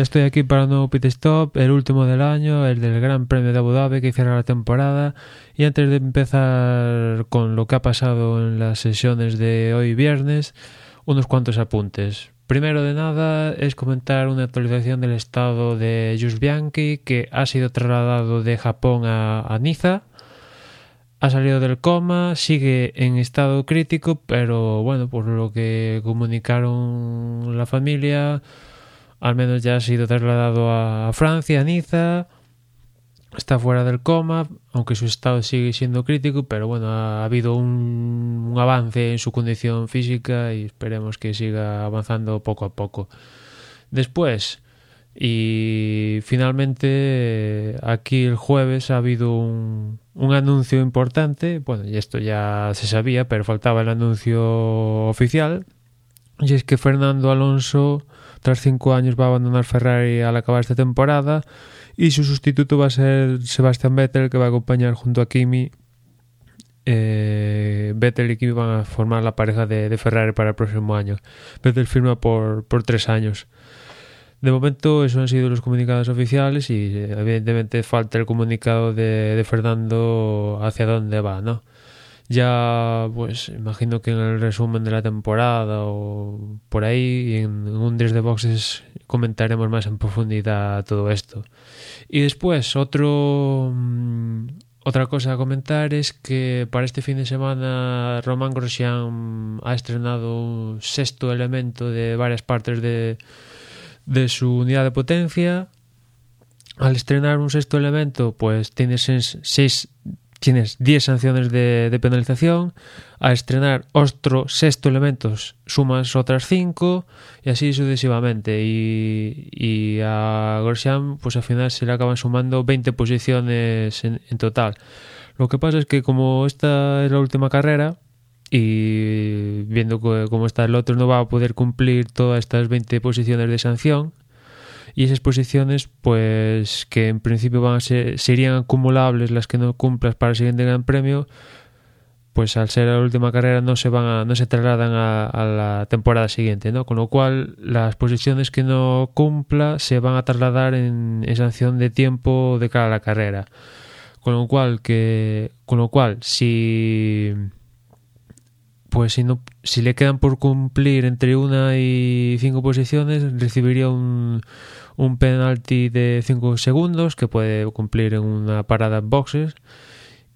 ya estoy aquí para un nuevo pit stop, el último del año, el del Gran Premio de Abu Dhabi que cierra la temporada. Y antes de empezar con lo que ha pasado en las sesiones de hoy viernes, unos cuantos apuntes. Primero de nada es comentar una actualización del estado de Jus Bianchi que ha sido trasladado de Japón a, a Niza ha salido del coma, sigue en estado crítico, pero bueno, por lo que comunicaron la familia, al menos ya ha sido trasladado a Francia, a Niza, está fuera del coma, aunque su estado sigue siendo crítico, pero bueno, ha habido un, un avance en su condición física y esperemos que siga avanzando poco a poco. Después, y finalmente aquí el jueves ha habido un, un, anuncio importante, bueno, y esto ya se sabía, pero faltaba el anuncio oficial, y es que Fernando Alonso tras cinco años va a abandonar Ferrari al acabar esta temporada y su sustituto va a ser Sebastian Vettel que va a acompañar junto a Kimi. Eh, Vettel y Kimi van a formar la pareja de, Ferrari para el próximo año. Vettel firma por, por tres años. De momento, esos han sido los comunicados oficiales y evidentemente falta el comunicado de, de Fernando hacia dónde va, ¿no? Ya, pues, imagino que en el resumen de la temporada o por ahí, en, un 10 de boxes, comentaremos más en profundidad todo esto. Y después, otro. Mmm, otra cosa a comentar es que para este fin de semana Román Grosjean ha estrenado un sexto elemento de varias partes de de su unidad de potencia. Al estrenar un sexto elemento, pues tienes seis, tienes 10 sanciones de, penalización. Al estrenar otro sexto elemento, sumas otras 5 y así sucesivamente. Y, y a Grosjean, pues al final se le acaban sumando 20 posiciones en, en total. Lo que pasa es que como esta es la última carrera, y viendo cómo está el otro no va a poder cumplir todas estas 20 posiciones de sanción y esas posiciones pues que en principio van a ser serían acumulables las que no cumplas para el siguiente gran premio pues al ser la última carrera no se van a, no se trasladan a, a, la temporada siguiente no con lo cual las posiciones que no cumpla se van a trasladar en, sanción de tiempo de cara a la carrera. Con lo cual que con lo cual si pues si, no, si le quedan por cumplir entre una y cinco posiciones, recibiría un, un penalti de 5 segundos que puede cumplir en una parada en boxes.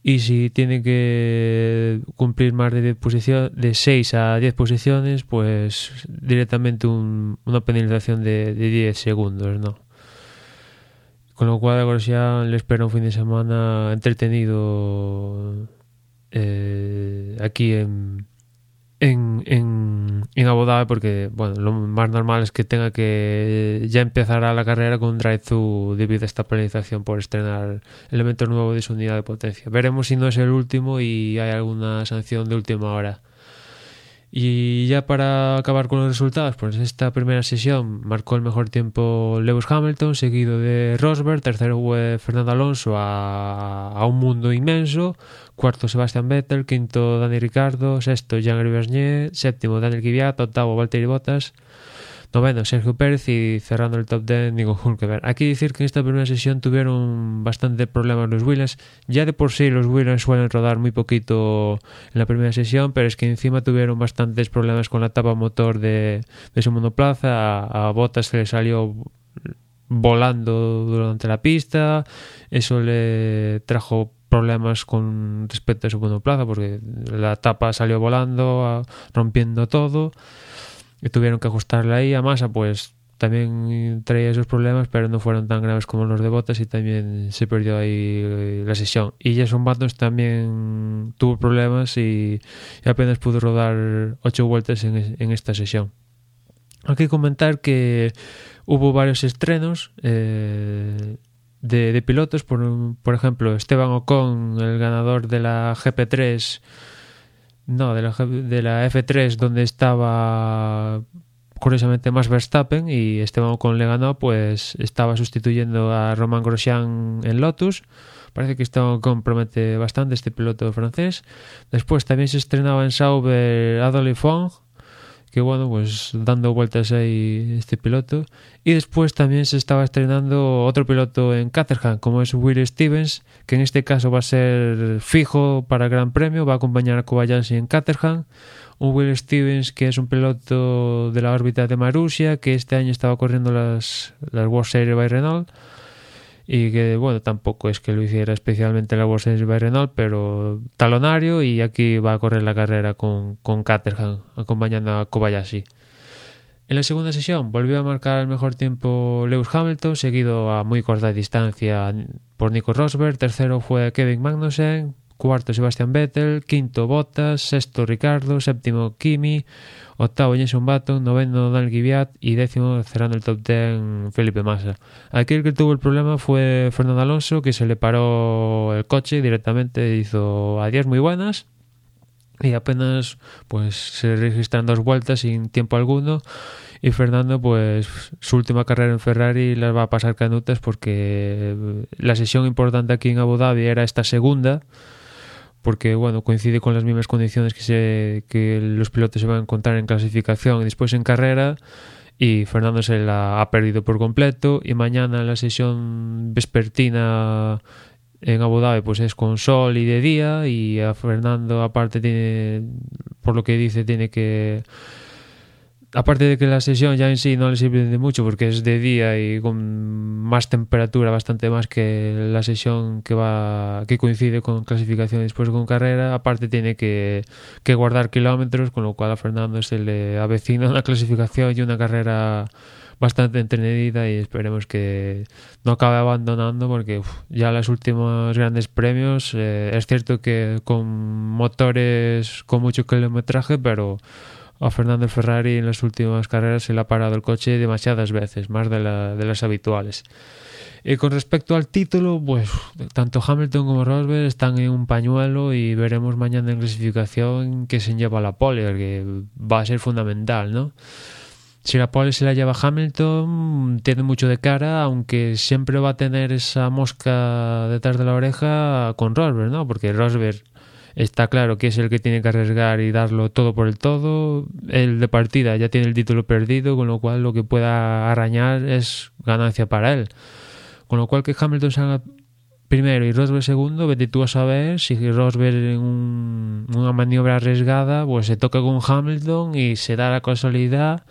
Y si tiene que cumplir más de, 10 posición, de 6 a 10 posiciones, pues directamente un, una penalización de, de 10 segundos, ¿no? Con lo cual, ahora ya le espera un fin de semana entretenido eh, aquí en, en, en, en Abu porque bueno, lo más normal es que tenga que ya empezar a la carrera con un drive-thru debido a esta penalización por estrenar elementos nuevos de su unidad de potencia. Veremos si no es el último y hay alguna sanción de última hora. Y ya para acabar con los resultados, pues esta primera sesión marcó el mejor tiempo Lewis Hamilton, seguido de Rosberg, tercero fue Fernando Alonso a, a un mundo inmenso, cuarto Sebastian Vettel, quinto Dani Ricardo, sexto Jean Bernier, séptimo Daniel Kvyat, octavo Valtteri Bottas, noveno Sergio Pérez y cerrando el top 10 Nico Hulkenberg. Aquí decir que en esta primera sesión tuvieron bastante problemas los Williams. Ya de por sí los Williams suelen rodar muy poquito en la primera sesión, pero es que encima tuvieron bastantes problemas con la tapa motor de, de su monoplaza. A, a Bottas se le salió volando durante la pista. Eso le trajo problemas con respecto a su monoplaza porque la tapa salió volando, rompiendo todo y tuvieron que ajustarla ahí a masa pues también traía esos problemas pero no fueron tan graves como los de botas y también se perdió ahí la sesión. Y Jason Button también tuvo problemas y, apenas pudo rodar ocho vueltas en, en esta sesión. Hay que comentar que hubo varios estrenos eh, de, de, pilotos. Por, por ejemplo Esteban Ocon el ganador de la GP3 no, de la, de la F3 donde estaba curiosamente más Verstappen y Esteban Ocon le ganó, pues estaba sustituyendo a Romain Grosjean en Lotus. Parece que Esteban Ocon promete bastante este piloto francés. Después también se estrenaba en Sauber Adolphe Fong, que bueno, pues dando vueltas ahí este piloto. Y después también se estaba estrenando otro piloto en Caterham, como es Will Stevens, que en este caso va a ser fijo para el Gran Premio, va a acompañar a Kobayashi en Caterham. Un Will Stevens que es un piloto de la órbita de Marussia, que este año estaba corriendo las, las World Series by Renault y que bueno tampoco es que lo hiciera especialmente la World Series pero talonario y aquí va a correr la carrera con, con Caterham acompañando a Kobayashi. En la segunda sesión volvió a marcar el mejor tiempo Lewis Hamilton seguido a muy corta distancia por Nico Rosberg. Tercero fue Kevin Magnussen cuarto Sebastian Vettel, quinto Bottas, sexto Ricardo, séptimo Kimi, octavo Jenson Button, noveno Daniel Giviat y décimo cerrando el top ten Felipe Massa. Aquí el que tuvo el problema fue Fernando Alonso, que se le paró el coche directamente, hizo adiós muy buenas. Y apenas pues se registran dos vueltas sin tiempo alguno. Y Fernando pues su última carrera en Ferrari las va a pasar canutas porque la sesión importante aquí en Abu Dhabi era esta segunda porque bueno, coincide con las mismas condiciones que, se, que los pilotos se van a encontrar en clasificación y después en carrera y Fernando se la ha perdido por completo y mañana la sesión vespertina en Abu Dhabi pues es con sol y de día y a Fernando aparte tiene por lo que dice tiene que aparte de que la sesión ya en sí no le sirve de mucho porque es de día y con más temperatura, bastante más que la sesión que va que coincide con clasificación y después con carrera, aparte tiene que, que guardar kilómetros, con lo cual a Fernando se le avecina una clasificación y una carrera bastante entretenida y esperemos que no acabe abandonando porque ya los últimos grandes premios eh, es cierto que con motores con mucho kilometraje pero a Fernando Ferrari en las últimas carreras se le ha parado el coche demasiadas veces, más de, la, de las habituales. Y con respecto al título, pues tanto Hamilton como Rosberg están en un pañuelo y veremos mañana en clasificación que se lleva la pole, que va a ser fundamental, ¿no? Si la pole se la lleva Hamilton, tiene mucho de cara, aunque siempre va a tener esa mosca detrás de la oreja con Rosberg, ¿no? Porque Rosberg está claro que es el que tiene que arriesgar y darlo todo por el todo. El de partida ya tiene el título perdido, con lo cual lo que pueda arañar es ganancia para él. Con lo cual que Hamilton salga primero y Rosberg segundo, vete tú a saber si Rosberg en una maniobra arriesgada pues se toca con Hamilton y se da la casualidad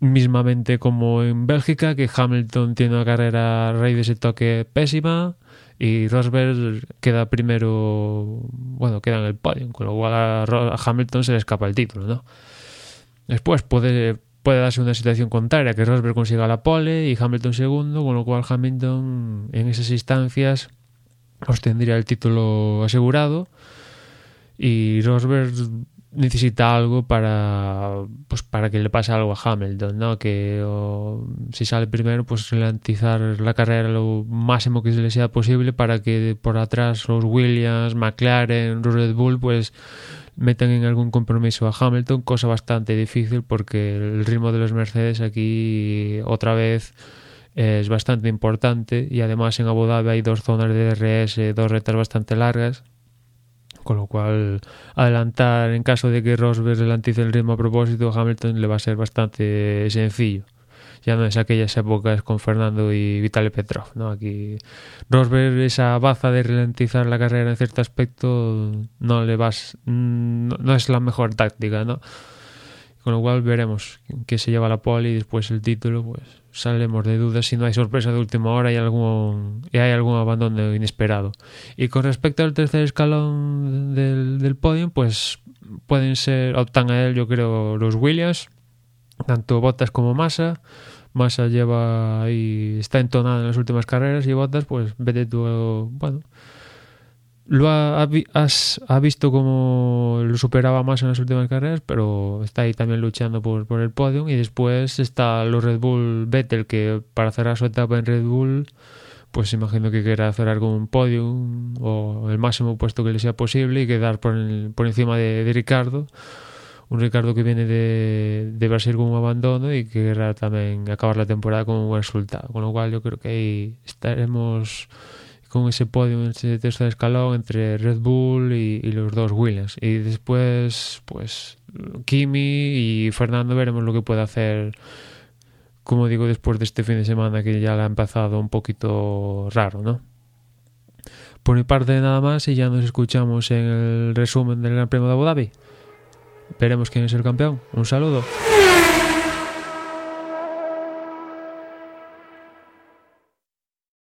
mismamente como en Bélgica que Hamilton tiene una carrera raíz de ese toque pésima y Rosberg queda primero, bueno, queda en el podio, con lo cual a, Hamilton se le escapa el título, ¿no? Después puede, puede darse una situación contraria, que Rosberg consiga la pole y Hamilton segundo, con lo cual Hamilton en esas instancias obtendría el título asegurado y Rosberg necesita algo para pues para que le pase algo a Hamilton, ¿no? Que si sale primero, pues ralentizar la carrera lo máximo que se le sea posible para que por atrás los Williams, McLaren, Red Bull, pues metan en algún compromiso a Hamilton, cosa bastante difícil porque el ritmo de los Mercedes aquí otra vez es bastante importante y además en Abu Dhabi hay dos zonas de DRS, dos retas bastante largas con lo cual adelantar en caso de que Rosberg adelantice el ritmo a propósito, Hamilton le va a ser bastante sencillo. Ya no es aquellas épocas con Fernando y Vitaly Petrov, ¿no? Aquí Rosberg, esa baza de ralentizar la carrera en cierto aspecto, no le vas, no, no es la mejor táctica, ¿no? Con lo cual veremos que se lleva la pole y después el título, pues salemos de dudas si no hay sorpresa de última hora y algún, y hay algún abandono inesperado. Y con respecto al tercer escalón del, del podio, pues pueden ser, optan a él yo creo los Williams, tanto Bottas como Massa. Massa lleva ahí, está entonado en las últimas carreras y Bottas pues vete tú, bueno, lo ha, has, ha visto como lo superaba más en las últimas carreras, pero está ahí también luchando por, el podio. Y después está los Red Bull Vettel, que para cerrar su etapa en Red Bull, pues imagino que quiera cerrar con un podio o el máximo puesto que le sea posible y quedar por, encima de, de, Ricardo. Un Ricardo que viene de, de Brasil con un abandono y que querrá también acabar la temporada con un buen resultado. Con lo cual yo creo que ahí estaremos con ese podio en ese tercer escalón entre Red Bull y, y, los dos Williams. Y después, pues, Kimi y Fernando veremos lo que puede hacer, como digo, después de este fin de semana que ya le ha empezado un poquito raro, ¿no? Por mi parte nada más y ya nos escuchamos en el resumen del Gran Premio de Abu Dhabi. Veremos quién es el campeón. Un saludo.